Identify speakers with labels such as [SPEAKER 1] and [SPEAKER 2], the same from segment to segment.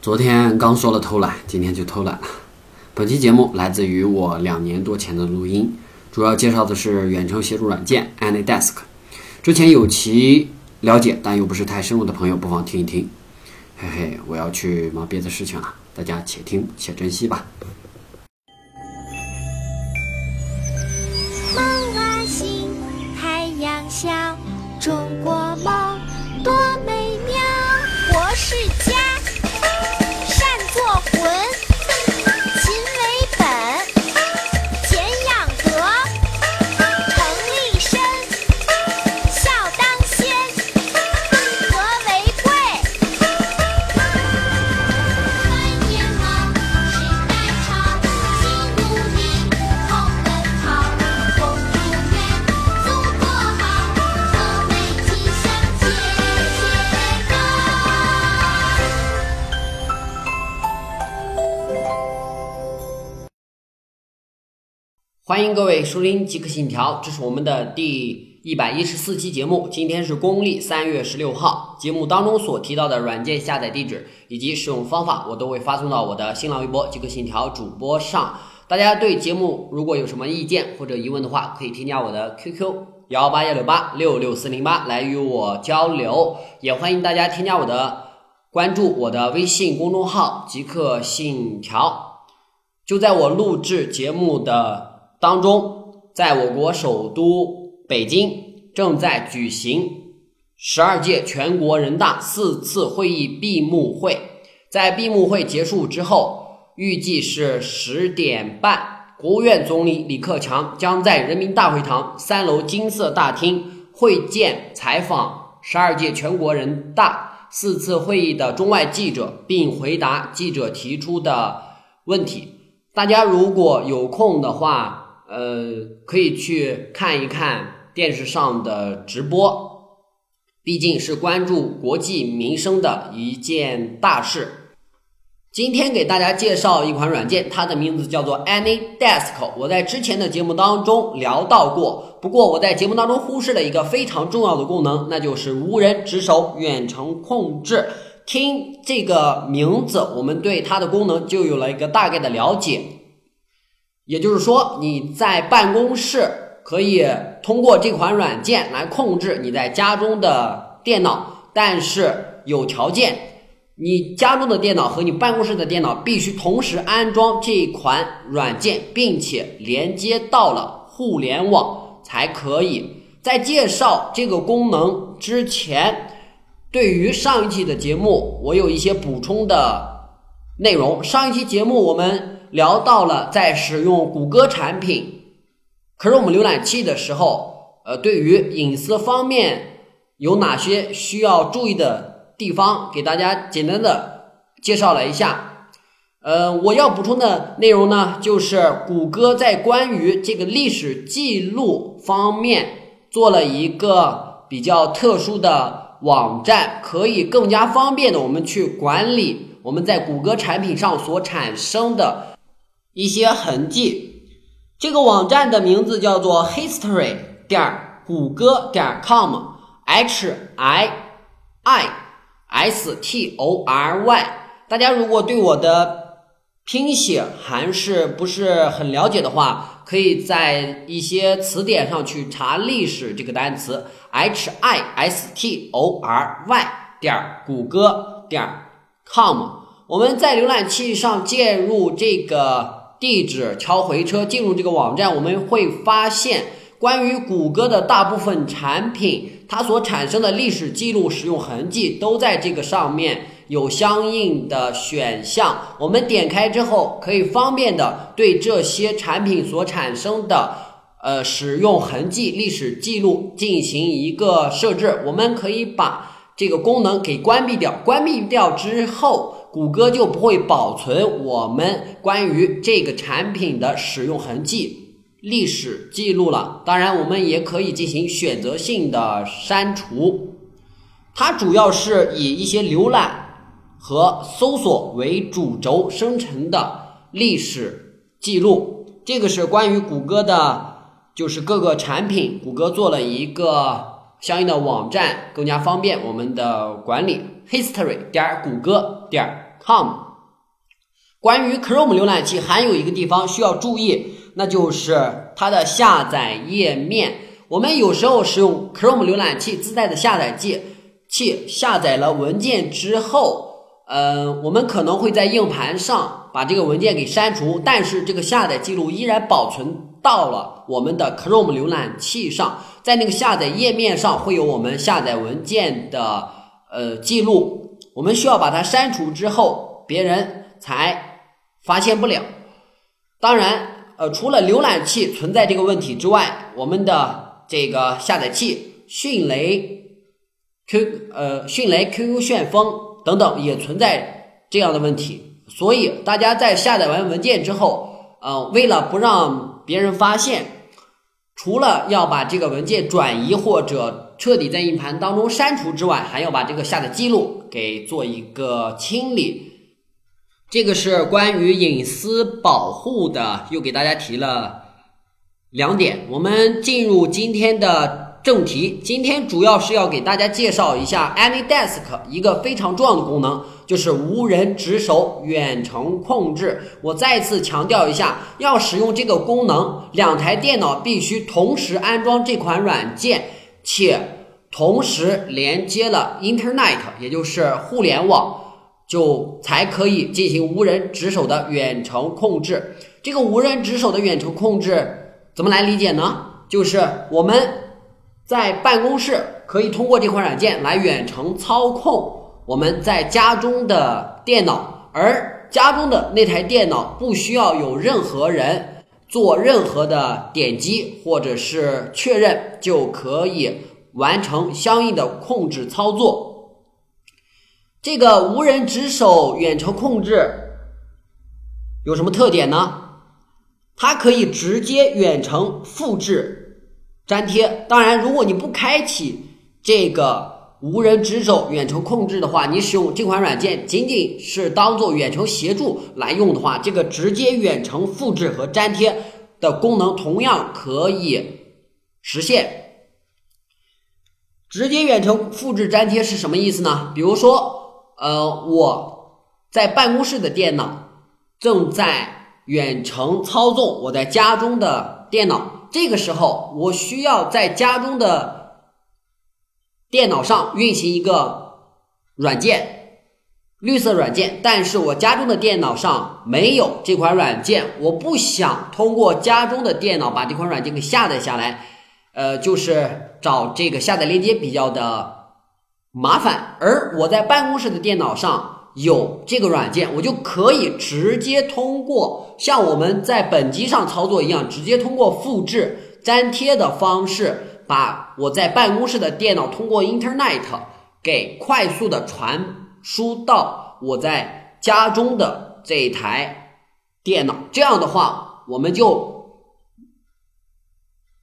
[SPEAKER 1] 昨天刚说了偷懒，今天就偷懒了。本期节目来自于我两年多前的录音，主要介绍的是远程协助软件 AnyDesk。之前有其了解，但又不是太深入的朋友，不妨听一听。嘿嘿，我要去忙别的事情了，大家且听且珍惜吧。欢迎各位收听《极客信条》，这是我们的第一百一十四期节目。今天是公历三月十六号，节目当中所提到的软件下载地址以及使用方法，我都会发送到我的新浪微博“极客信条”主播上。大家对节目如果有什么意见或者疑问的话，可以添加我的 QQ 幺八幺六八六六四零八来与我交流，也欢迎大家添加我的关注我的微信公众号“极客信条”。就在我录制节目的当中，在我国首都北京正在举行十二届全国人大四次会议闭幕会。在闭幕会结束之后，预计是十点半，国务院总理李克强将在人民大会堂三楼金色大厅会见采访十二届全国人大四次会议的中外记者，并回答记者提出的问题。大家如果有空的话，呃，可以去看一看电视上的直播，毕竟是关注国计民生的一件大事。今天给大家介绍一款软件，它的名字叫做 AnyDesk。我在之前的节目当中聊到过，不过我在节目当中忽视了一个非常重要的功能，那就是无人值守远程控制。听这个名字，我们对它的功能就有了一个大概的了解。也就是说，你在办公室可以通过这款软件来控制你在家中的电脑，但是有条件，你家中的电脑和你办公室的电脑必须同时安装这款软件，并且连接到了互联网才可以。在介绍这个功能之前，对于上一期的节目，我有一些补充的内容。上一期节目我们聊到了在使用谷歌产品 Chrome 浏览器的时候，呃，对于隐私方面有哪些需要注意的地方，给大家简单的介绍了一下。呃，我要补充的内容呢，就是谷歌在关于这个历史记录方面做了一个比较特殊的网站，可以更加方便的我们去管理我们在谷歌产品上所产生的一些痕迹。这个网站的名字叫做 history 点谷歌点 com，h i i s t o r y。大家如果对我的拼写还是不是很了解的话，可以在一些词典上去查“历史”这个单词，h i s t o r y 点谷歌点 com。我们在浏览器上键入这个地址，敲回车进入这个网站，我们会发现关于谷歌的大部分产品，它所产生的历史记录、使用痕迹都在这个上面有相应的选项。我们点开之后，可以方便的对这些产品所产生的呃使用痕迹、历史记录进行一个设置。我们可以把这个功能给关闭掉，关闭掉之后。谷歌就不会保存我们关于这个产品的使用痕迹、历史记录了。当然，我们也可以进行选择性的删除。它主要是以一些浏览和搜索为主轴生成的历史记录。这个是关于谷歌的，就是各个产品，谷歌做了一个相应的网站，更加方便我们的管理。history 点谷歌点 com。关于 Chrome 浏览器还有一个地方需要注意，那就是它的下载页面。我们有时候使用 Chrome 浏览器自带的下载器，器下载了文件之后，呃，我们可能会在硬盘上把这个文件给删除，但是这个下载记录依然保存到了我们的 Chrome 浏览器上，在那个下载页面上会有我们下载文件的呃记录。我们需要把它删除之后，别人才。发现不了。当然，呃，除了浏览器存在这个问题之外，我们的这个下载器迅雷 Q 呃迅雷 QQ 旋风等等也存在这样的问题。所以大家在下载完文件之后，呃，为了不让别人发现，除了要把这个文件转移或者彻底在硬盘当中删除之外，还要把这个下载记录给做一个清理。这个是关于隐私保护的，又给大家提了两点。我们进入今天的正题，今天主要是要给大家介绍一下 AnyDesk 一个非常重要的功能，就是无人值守远程控制。我再次强调一下，要使用这个功能，两台电脑必须同时安装这款软件，且同时连接了 Internet，也就是互联网。就才可以进行无人值守的远程控制。这个无人值守的远程控制怎么来理解呢？就是我们在办公室可以通过这款软件来远程操控我们在家中的电脑，而家中的那台电脑不需要有任何人做任何的点击或者是确认，就可以完成相应的控制操作。这个无人值守远程控制有什么特点呢？它可以直接远程复制粘贴。当然，如果你不开启这个无人值守远程控制的话，你使用这款软件仅仅是当做远程协助来用的话，这个直接远程复制和粘贴的功能同样可以实现。直接远程复制粘贴是什么意思呢？比如说。呃，我在办公室的电脑正在远程操纵我在家中的电脑，这个时候我需要在家中的电脑上运行一个软件，绿色软件，但是我家中的电脑上没有这款软件，我不想通过家中的电脑把这款软件给下载下来，呃，就是找这个下载链接比较的。麻烦，而我在办公室的电脑上有这个软件，我就可以直接通过像我们在本机上操作一样，直接通过复制粘贴的方式，把我在办公室的电脑通过 Internet 给快速的传输到我在家中的这一台电脑。这样的话，我们就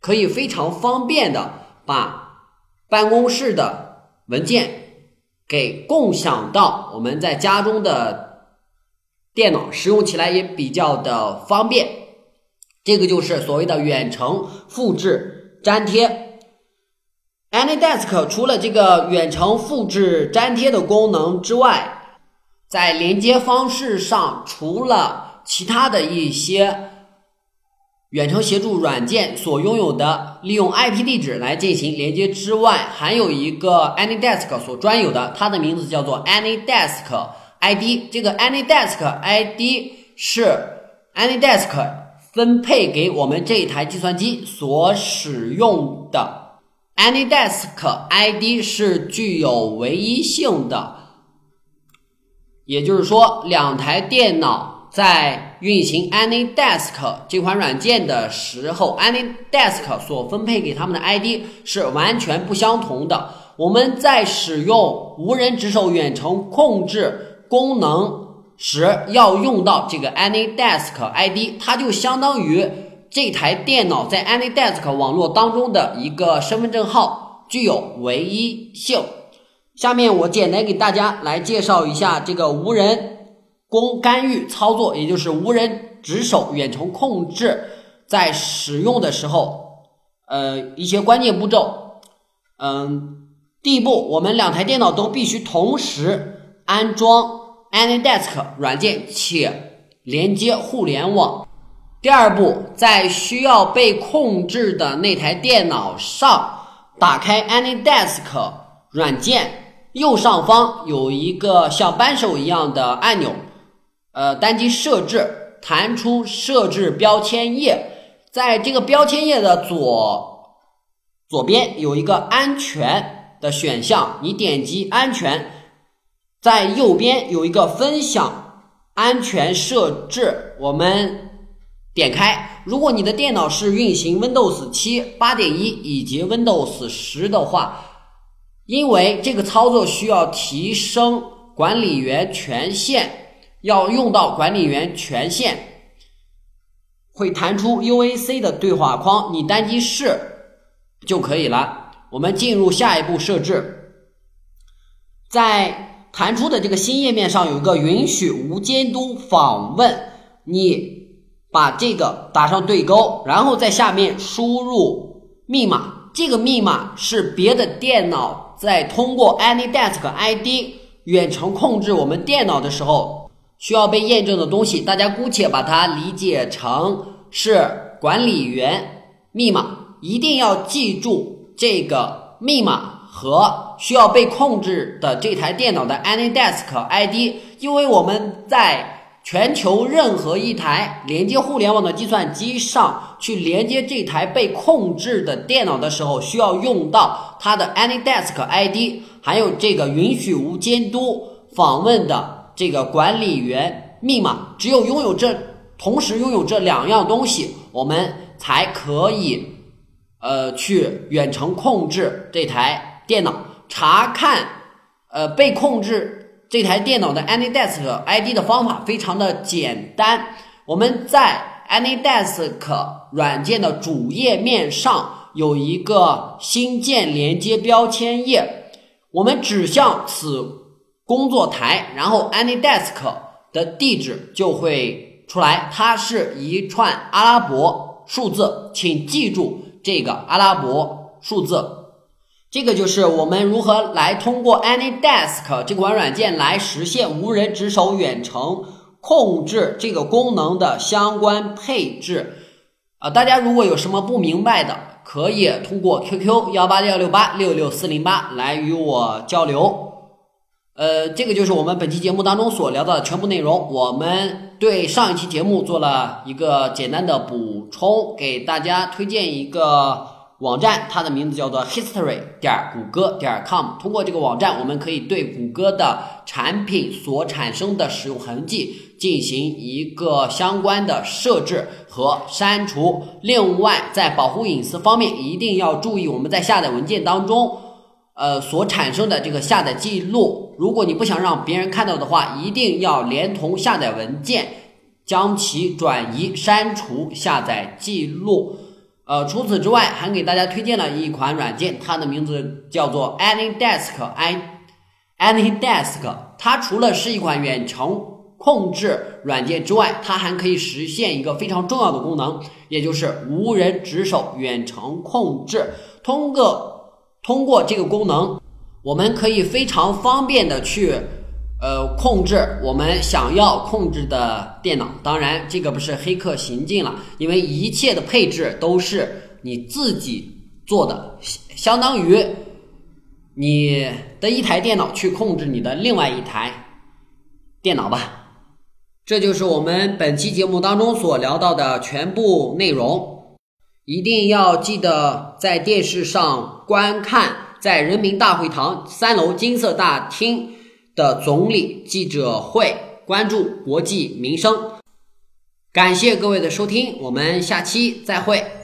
[SPEAKER 1] 可以非常方便的把办公室的。文件给共享到我们在家中的电脑，使用起来也比较的方便。这个就是所谓的远程复制粘贴。AnyDesk 除了这个远程复制粘贴的功能之外，在连接方式上，除了其他的一些。远程协助软件所拥有的利用 IP 地址来进行连接之外，还有一个 AnyDesk 所专有的，它的名字叫做 AnyDesk ID。这个 AnyDesk ID 是 AnyDesk 分配给我们这一台计算机所使用的。AnyDesk ID 是具有唯一性的，也就是说，两台电脑在。运行 AnyDesk 这款软件的时候，AnyDesk 所分配给他们的 ID 是完全不相同的。我们在使用无人值守远程控制功能时，要用到这个 AnyDesk ID，它就相当于这台电脑在 AnyDesk 网络当中的一个身份证号，具有唯一性。下面我简单给大家来介绍一下这个无人。工干预操作，也就是无人值守远程控制，在使用的时候，呃，一些关键步骤。嗯，第一步，我们两台电脑都必须同时安装 AnyDesk 软件且连接互联网。第二步，在需要被控制的那台电脑上，打开 AnyDesk 软件，右上方有一个像扳手一样的按钮，呃，单击设置，弹出设置标签页，在这个标签页的左左边有一个安全的选项，你点击安全，在右边有一个分享安全设置，我们。点开，如果你的电脑是运行 Windows 七、八点一以及 Windows 十的话，因为这个操作需要提升管理员权限，要用到管理员权限，会弹出 UAC 的对话框，你单击是就可以了。我们进入下一步设置，在弹出的这个新页面上有一个允许无监督访问，你。把这个打上对勾，然后在下面输入密码。这个密码是别的电脑在通过 AnyDesk ID 远程控制我们电脑的时候需要被验证的东西。大家姑且把它理解成是管理员密码，一定要记住这个密码和需要被控制的这台电脑的 AnyDesk ID，因为我们在。全球任何一台连接互联网的计算机上去连接这台被控制的电脑的时候，需要用到它的 AnyDesk ID，还有这个允许无监督访问的这个管理员密码。只有拥有这，同时拥有这两样东西，我们才可以呃去远程控制这台电脑，查看呃被控制。这台电脑的 AnyDesk ID 的方法非常的简单，我们在 AnyDesk 软件的主页面上有一个新建连接标签页，我们指向此工作台，然后 AnyDesk 的地址就会出来，它是一串阿拉伯数字，请记住这个阿拉伯数字。这个就是我们如何来通过 AnyDesk 这款软件来实现无人值守远程控制这个功能的相关配置。啊，大家如果有什么不明白的，可以通过 QQ 幺八六六八六六四零八来与我交流。呃，这个就是我们本期节目当中所聊到的全部内容。我们对上一期节目做了一个简单的补充，给大家推荐一个。网站它的名字叫做 history 点谷歌点 com。通过这个网站，我们可以对谷歌的产品所产生的使用痕迹进行一个相关的设置和删除。另外，在保护隐私方面，一定要注意我们在下载文件当中，呃所产生的这个下载记录。如果你不想让别人看到的话，一定要连同下载文件将其转移删除下载记录。呃，除此之外，还给大家推荐了一款软件，它的名字叫做 AnyDesk i AnyDesk。它除了是一款远程控制软件之外，它还可以实现一个非常重要的功能，也就是无人值守远程控制。通过通过这个功能，我们可以非常方便的去。呃，控制我们想要控制的电脑，当然这个不是黑客行径了，因为一切的配置都是你自己做的，相当于你的一台电脑去控制你的另外一台电脑吧。这就是我们本期节目当中所聊到的全部内容，一定要记得在电视上观看，在人民大会堂三楼金色大厅。的总理记者会，关注国际民生。感谢各位的收听，我们下期再会。